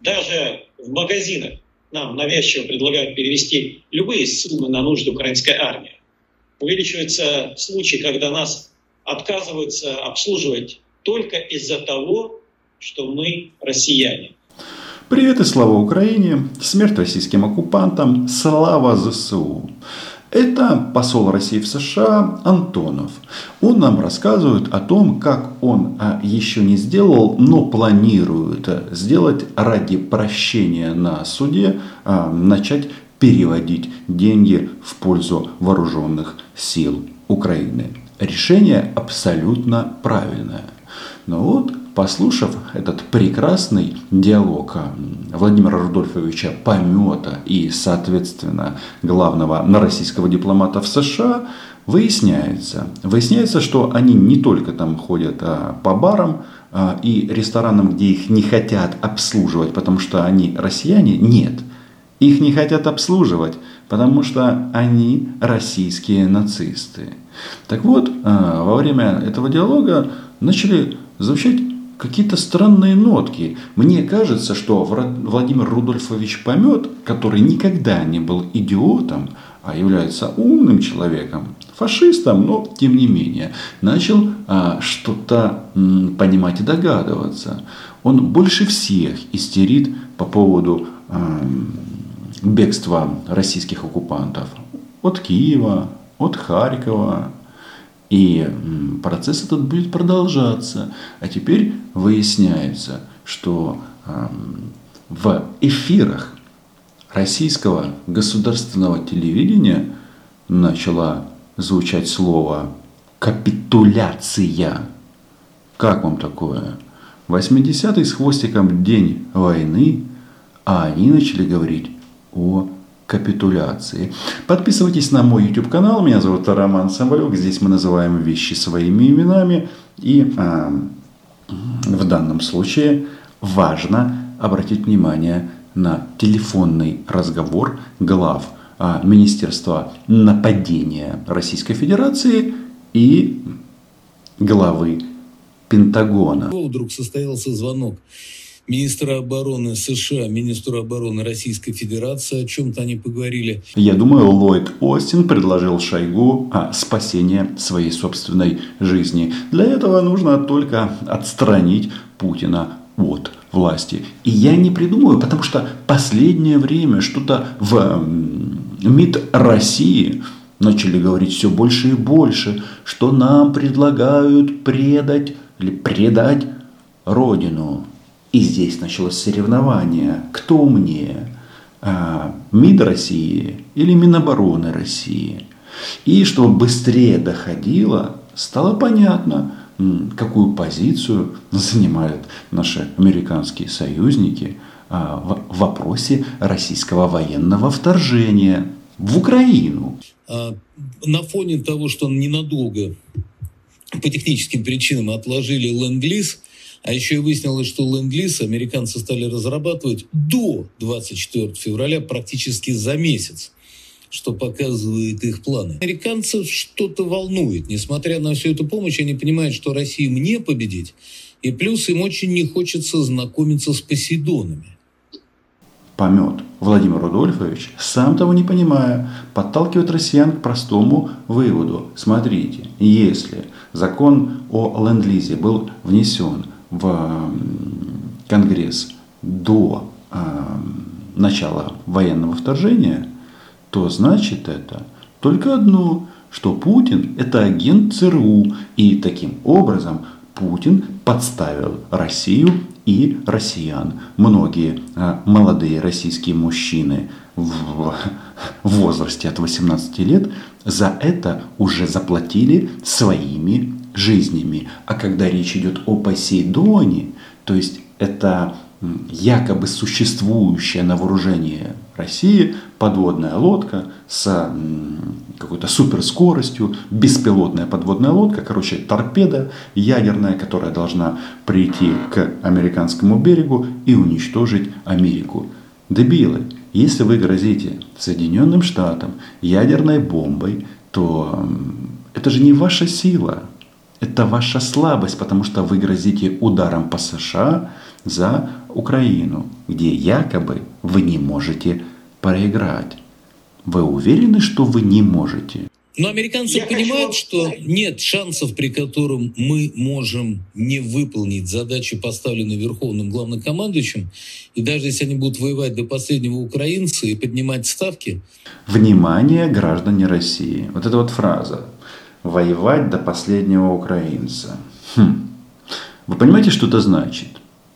Даже в магазинах нам навязчиво предлагают перевести любые суммы на нужды украинской армии. Увеличиваются случаи, когда нас отказываются обслуживать только из-за того, что мы россияне. Привет и слава Украине, смерть российским оккупантам, слава ЗСУ. Это посол России в США Антонов. Он нам рассказывает о том, как он а, еще не сделал, но планирует сделать ради прощения на суде, а, начать переводить деньги в пользу вооруженных сил Украины. Решение абсолютно правильное. Но вот послушав этот прекрасный диалог Владимира Рудольфовича Помета и, соответственно, главного российского дипломата в США, выясняется, выясняется, что они не только там ходят а, по барам а, и ресторанам, где их не хотят обслуживать, потому что они россияне, нет. Их не хотят обслуживать, потому что они российские нацисты. Так вот, а, во время этого диалога начали звучать какие-то странные нотки. Мне кажется, что Владимир Рудольфович Помет, который никогда не был идиотом, а является умным человеком, фашистом, но тем не менее, начал а, что-то понимать и догадываться. Он больше всех истерит по поводу а, бегства российских оккупантов от Киева, от Харькова, и процесс этот будет продолжаться. А теперь выясняется, что в эфирах российского государственного телевидения начало звучать слово «капитуляция». Как вам такое? 80-й с хвостиком день войны, а они начали говорить о капитуляции. Подписывайтесь на мой YouTube канал. Меня зовут Роман Самбалюк. Здесь мы называем вещи своими именами. И а, в данном случае важно обратить внимание на телефонный разговор глав а, Министерства нападения Российской Федерации и главы Пентагона. Вдруг состоялся звонок министра обороны США, министру обороны Российской Федерации. О чем-то они поговорили. Я думаю, Ллойд Остин предложил Шойгу а, спасение своей собственной жизни. Для этого нужно только отстранить Путина от власти. И я не придумаю, потому что последнее время что-то в МИД России начали говорить все больше и больше, что нам предлагают предать или предать Родину. И здесь началось соревнование, кто умнее, а, МИД России или Минобороны России. И чтобы быстрее доходило, стало понятно, какую позицию занимают наши американские союзники а, в вопросе российского военного вторжения в Украину. А, на фоне того, что ненадолго по техническим причинам отложили ленд-лиз, а еще и выяснилось, что ленд-лиз американцы стали разрабатывать до 24 февраля, практически за месяц что показывает их планы. Американцев что-то волнует. Несмотря на всю эту помощь, они понимают, что Россию не победить. И плюс им очень не хочется знакомиться с Посейдонами. Помет Владимир Рудольфович, сам того не понимая, подталкивает россиян к простому выводу. Смотрите, если закон о ленд-лизе был внесен в Конгресс до э, начала военного вторжения, то значит это только одно, что Путин – это агент ЦРУ, и таким образом Путин подставил Россию и россиян. Многие э, молодые российские мужчины в возрасте от 18 лет за это уже заплатили своими жизнями. А когда речь идет о Посейдоне, то есть это якобы существующая на вооружении России подводная лодка с какой-то суперскоростью, беспилотная подводная лодка, короче, торпеда ядерная, которая должна прийти к американскому берегу и уничтожить Америку. Дебилы, если вы грозите Соединенным Штатам ядерной бомбой, то это же не ваша сила, Это ваша слабость, потому что вы грозите ударом по США за Украину, где якобы вы не можете проиграть. Вы уверены, что вы не можете? Но американцы Я понимают, хочу... что нет шансов, при котором мы можем не выполнить задачи, поставленные Верховным главнокомандующим. И даже если они будут воевать до последнего украинца и поднимать ставки... Внимание, граждане России. Вот эта вот фраза. Воевать до последнего украинца. Хм. Вы понимаете, что это значит?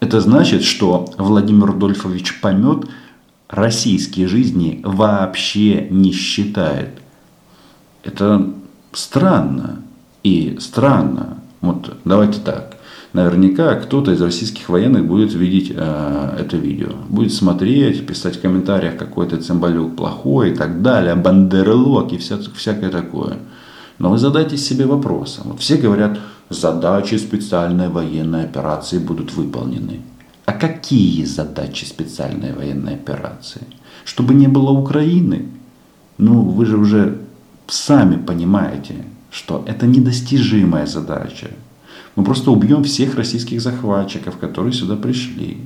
Это значит, что Владимир Рудольфович Помет российские жизни вообще не считает – это странно. И странно. Вот давайте так. Наверняка кто-то из российских военных будет видеть э, это видео. Будет смотреть, писать в комментариях какой-то цимбалюк плохой и так далее, бандерлог и вся, всякое такое. Но вы задайте себе вопросом. Вот все говорят, задачи специальной военной операции будут выполнены. А какие задачи специальной военной операции? Чтобы не было Украины? Ну, вы же уже сами понимаете, что это недостижимая задача. Мы просто убьем всех российских захватчиков, которые сюда пришли.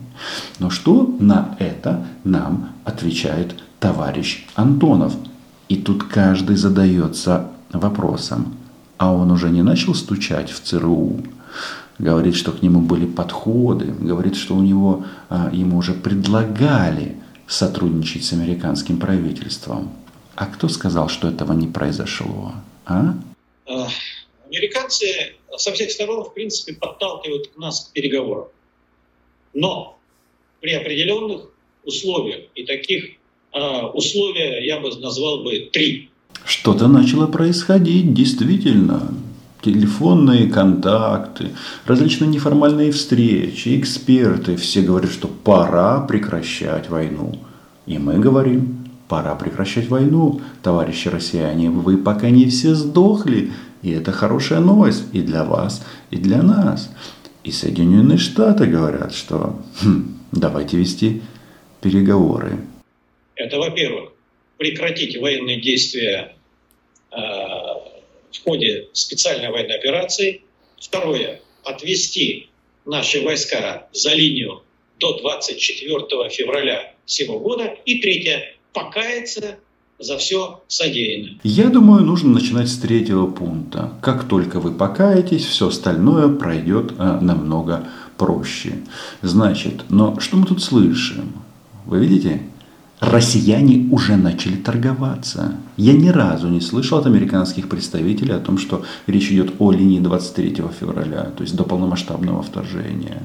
Но что на это нам отвечает товарищ Антонов? И тут каждый задается вопросом, а он уже не начал стучать в ЦРУ? Говорит, что к нему были подходы, говорит, что у него, а, ему уже предлагали сотрудничать с американским правительством. А кто сказал, что этого не произошло? А? а? Американцы со всех сторон, в принципе, подталкивают нас к переговорам. Но при определенных условиях, и таких э, условия я бы назвал бы три. Что-то начало происходить, действительно. Телефонные контакты, различные неформальные встречи, эксперты. Все говорят, что пора прекращать войну. И мы говорим, Пора прекращать войну, товарищи россияне. Вы пока не все сдохли. И это хорошая новость и для вас, и для нас. И Соединенные Штаты говорят, что хм, давайте вести переговоры. Это, во-первых, прекратить военные действия э, в ходе специальной военной операции. Второе, отвести наши войска за линию до 24 февраля сего года. И третье, покаяться за все содеянное. Я думаю, нужно начинать с третьего пункта. Как только вы покаетесь, все остальное пройдет а, намного проще. Значит, но что мы тут слышим? Вы видите? Россияне уже начали торговаться. Я ни разу не слышал от американских представителей о том, что речь идет о линии 23 февраля, то есть до полномасштабного вторжения.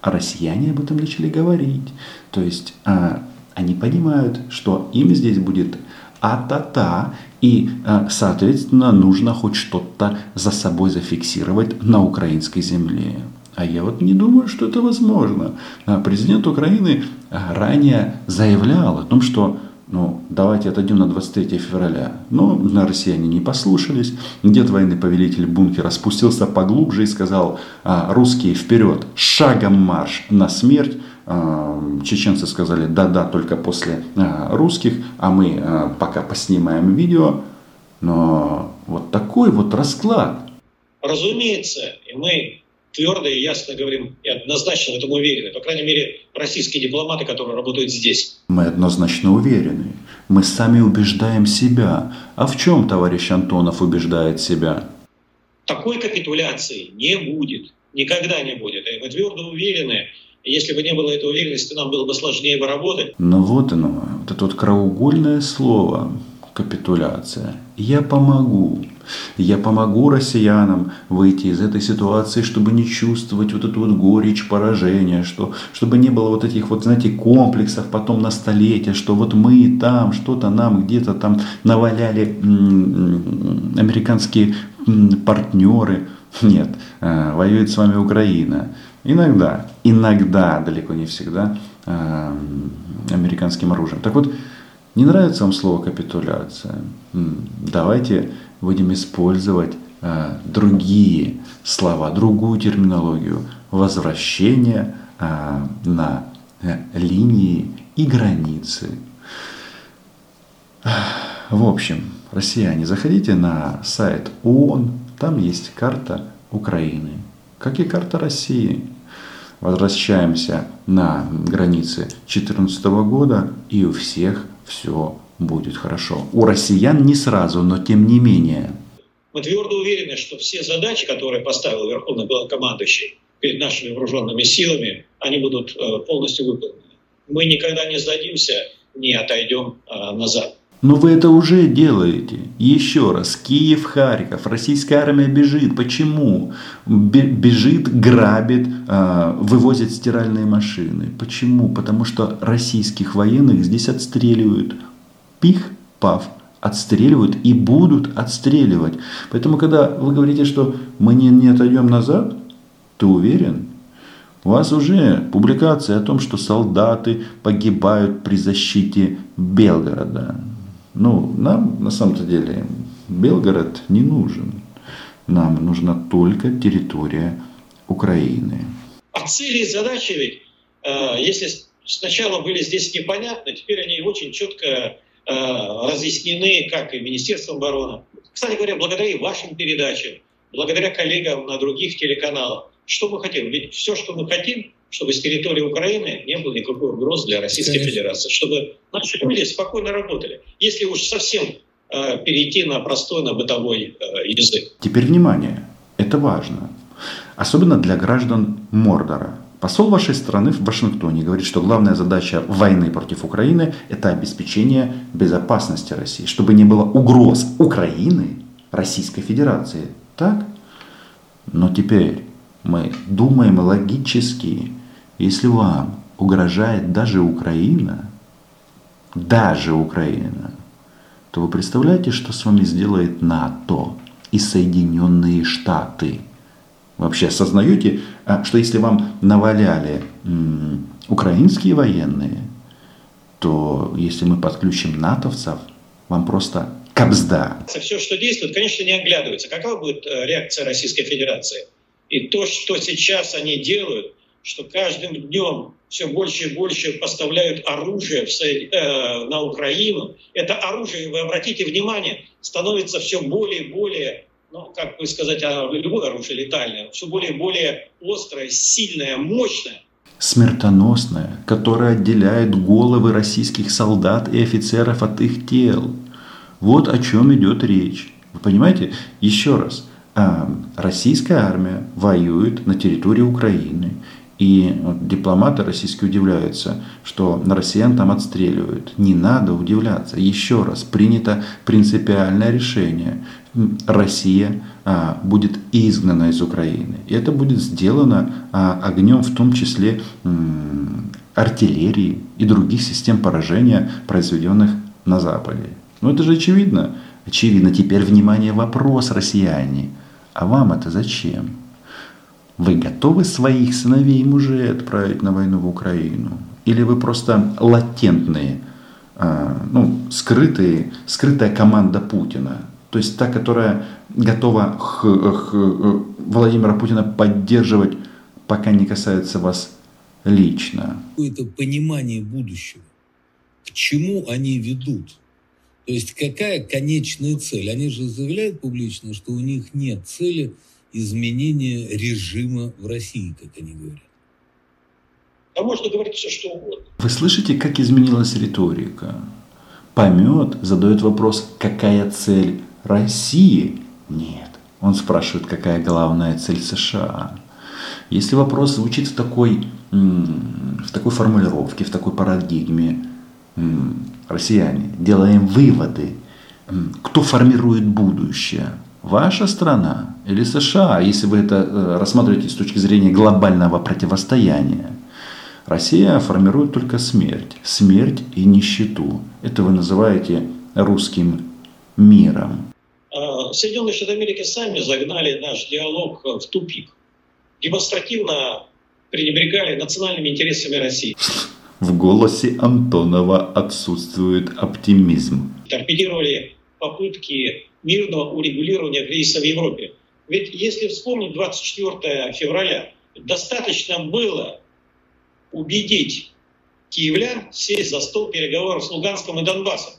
А россияне об этом начали говорить. То есть а, они понимают, что им здесь будет а-та-та, и, э, соответственно, нужно хоть что-то за собой зафиксировать на украинской земле. А я вот не думаю, что это возможно. А президент Украины э, ранее заявлял о том, что ну, давайте отойдем на 23 февраля. Но на россияне не послушались. Дед военный повелитель бункера спустился поглубже и сказал, «А, русские вперед, шагом марш на смерть. А, чеченцы сказали да-да только после русских, а мы пока поснимаем видео. Но вот такой вот расклад. Разумеется, и мы твердо и ясно говорим, и однозначно в этом уверены. По крайней мере, российские дипломаты, которые работают здесь. Мы однозначно уверены. Мы сами убеждаем себя. А в чем товарищ Антонов убеждает себя? Такой капитуляции не будет. Никогда не будет. И мы твердо уверены, если бы не было этой уверенности, нам было бы сложнее бы работать. Ну вот оно, вот это вот краеугольное слово капитуляция. Я помогу. Я помогу россиянам выйти из этой ситуации, чтобы не чувствовать вот эту вот горечь поражения, что, чтобы не было вот этих вот, знаете, комплексов потом на столетие, что вот мы там, что-то нам где-то там наваляли американские партнеры. Нет, э, воюет с вами Украина. Иногда, иногда, далеко не всегда, э, американским оружием. Так вот, не нравится вам слово капитуляция? Давайте будем использовать э, другие слова, другую терминологию. Возвращение э, на линии и границы. В общем, россияне, заходите на сайт ООН, там есть карта Украины, как и карта России. Возвращаемся на границы 2014 года, и у всех все будет хорошо. У россиян не сразу, но тем не менее. Мы твердо уверены, что все задачи, которые поставил Верховный Главнокомандующий перед нашими вооруженными силами, они будут э, полностью выполнены. Мы никогда не сдадимся, не отойдем э, назад. Но вы это уже делаете. Еще раз, Киев, Харьков, российская армия бежит. Почему? Бежит, грабит, а, вывозит стиральные машины. Почему? Потому что российских военных здесь отстреливают. Пих, пав, отстреливают и будут отстреливать. Поэтому, когда вы говорите, что мы не, не отойдем назад, ты уверен? У вас уже публикация о том, что солдаты погибают при защите Белгорода. Ну, нам на самом-то деле Белгород не нужен. Нам нужна только территория Украины. А цели и задачи ведь, э, если сначала были здесь непонятны, теперь они очень четко э, разъяснены, как и Министерством обороны. Кстати говоря, благодаря вашим передачам, благодаря коллегам на других телеканалах, что мы хотим? Ведь все, что мы хотим, чтобы с территории Украины не было никакой угрозы для Российской Конечно. Федерации, чтобы наши люди спокойно работали. Если уж совсем э, перейти на простой, на бытовой э, язык. Теперь внимание, это важно. Особенно для граждан Мордора. Посол вашей страны в Вашингтоне говорит, что главная задача войны против Украины – это обеспечение безопасности России, чтобы не было угроз Украины Российской Федерации. Так? Но теперь мы думаем логически, если вам угрожает даже Украина, даже Украина, то вы представляете, что с вами сделает НАТО и Соединенные Штаты? Вообще осознаете, а, что если вам наваляли украинские военные, то если мы подключим натовцев, вам просто кабзда. Все, что действует, конечно, не оглядывается. Какова будет э, реакция Российской Федерации? И то, что сейчас они делают, что каждым днем все больше и больше поставляют оружие в, э, на Украину, это оружие, вы обратите внимание, становится все более и более, ну, как бы сказать, а любое оружие летальное, все более и более острое, сильное, мощное. Смертоносное, которое отделяет головы российских солдат и офицеров от их тел. Вот о чем идет речь. Вы понимаете? Еще раз – а, российская армия воюет на территории Украины. И дипломаты российские удивляются, что россиян там отстреливают. Не надо удивляться. Еще раз, принято принципиальное решение. Россия а, будет изгнана из Украины. И это будет сделано а, огнем в том числе м, артиллерии и других систем поражения, произведенных на Западе. Ну это же очевидно. Очевидно. Теперь, внимание, вопрос, россияне. А вам это зачем? Вы готовы своих сыновей и мужей отправить на войну в Украину? Или вы просто латентные, а, ну, скрытые, скрытая команда Путина? То есть та, которая готова х, х, Владимира Путина поддерживать, пока не касается вас лично. Это понимание будущего. К чему они ведут? То есть какая конечная цель? Они же заявляют публично, что у них нет цели изменения режима в России, как они говорят. А можно говорить все, что угодно. Вы слышите, как изменилась риторика? Помет задает вопрос, какая цель России? Нет. Он спрашивает, какая главная цель США. Если вопрос звучит в такой, в такой формулировке, в такой парадигме, россияне, делаем выводы, кто формирует будущее. Ваша страна или США, если вы это э, рассматриваете с точки зрения глобального противостояния. Россия формирует только смерть. Смерть и нищету. Это вы называете русским миром. А, Соединенные Штаты Америки сами загнали наш диалог в тупик. Демонстративно пренебрегали национальными интересами России. В голосе Антонова отсутствует оптимизм. Торпедировали попытки мирного урегулирования кризиса в Европе. Ведь если вспомнить 24 февраля, достаточно было убедить киевлян сесть за стол переговоров с Луганском и Донбассом.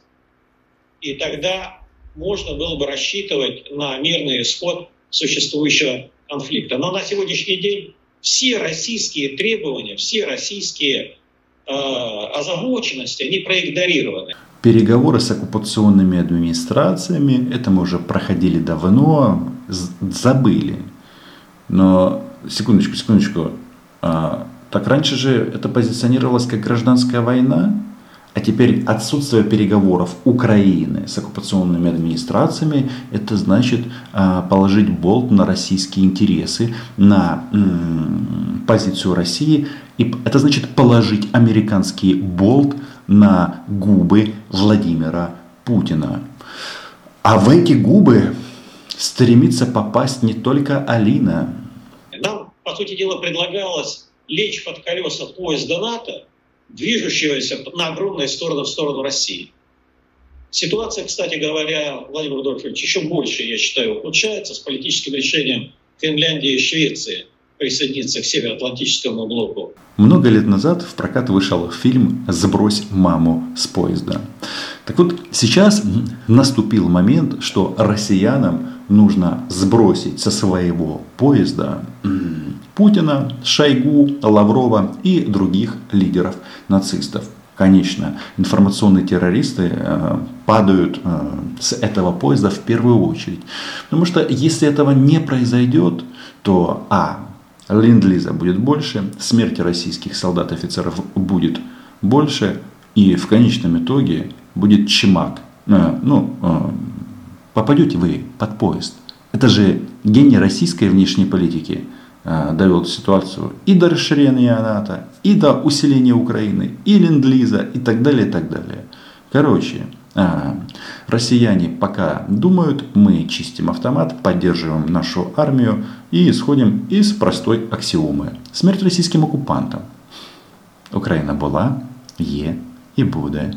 И тогда можно было бы рассчитывать на мирный исход существующего конфликта. Но на сегодняшний день все российские требования, все российские озабоченности, они проигнорированы. Переговоры с оккупационными администрациями, это мы уже проходили давно, забыли. Но, секундочку, секундочку, а, так раньше же это позиционировалось как гражданская война, а теперь отсутствие переговоров Украины с оккупационными администрациями, это значит а, положить болт на российские интересы, на позицию России. И это значит положить американский болт на губы Владимира Путина. А в эти губы стремится попасть не только Алина. Нам, по сути дела, предлагалось лечь под колеса поезда НАТО, движущегося на огромные стороны в сторону России. Ситуация, кстати говоря, Владимир Рудольфович, еще больше, я считаю, ухудшается с политическим решением Финляндии и Швеции присоединиться к Североатлантическому блоку. Много лет назад в прокат вышел фильм «Сбрось маму с поезда». Так вот, сейчас наступил момент, что россиянам нужно сбросить со своего поезда Путина, Шойгу, Лаврова и других лидеров нацистов. Конечно, информационные террористы э, падают э, с этого поезда в первую очередь. Потому что если этого не произойдет, то а. Ленд-лиза будет больше, смерти российских солдат и офицеров будет больше, и в конечном итоге будет чемак. Э, ну, попадете вы под поезд. Это же гений российской внешней политики – довел ситуацию и до расширения НАТО, и до усиления Украины, и ленд-лиза, и так далее, и так далее. Короче, э, россияне пока думают, мы чистим автомат, поддерживаем нашу армию и исходим из простой аксиомы. Смерть российским оккупантам. Украина была, є і буде.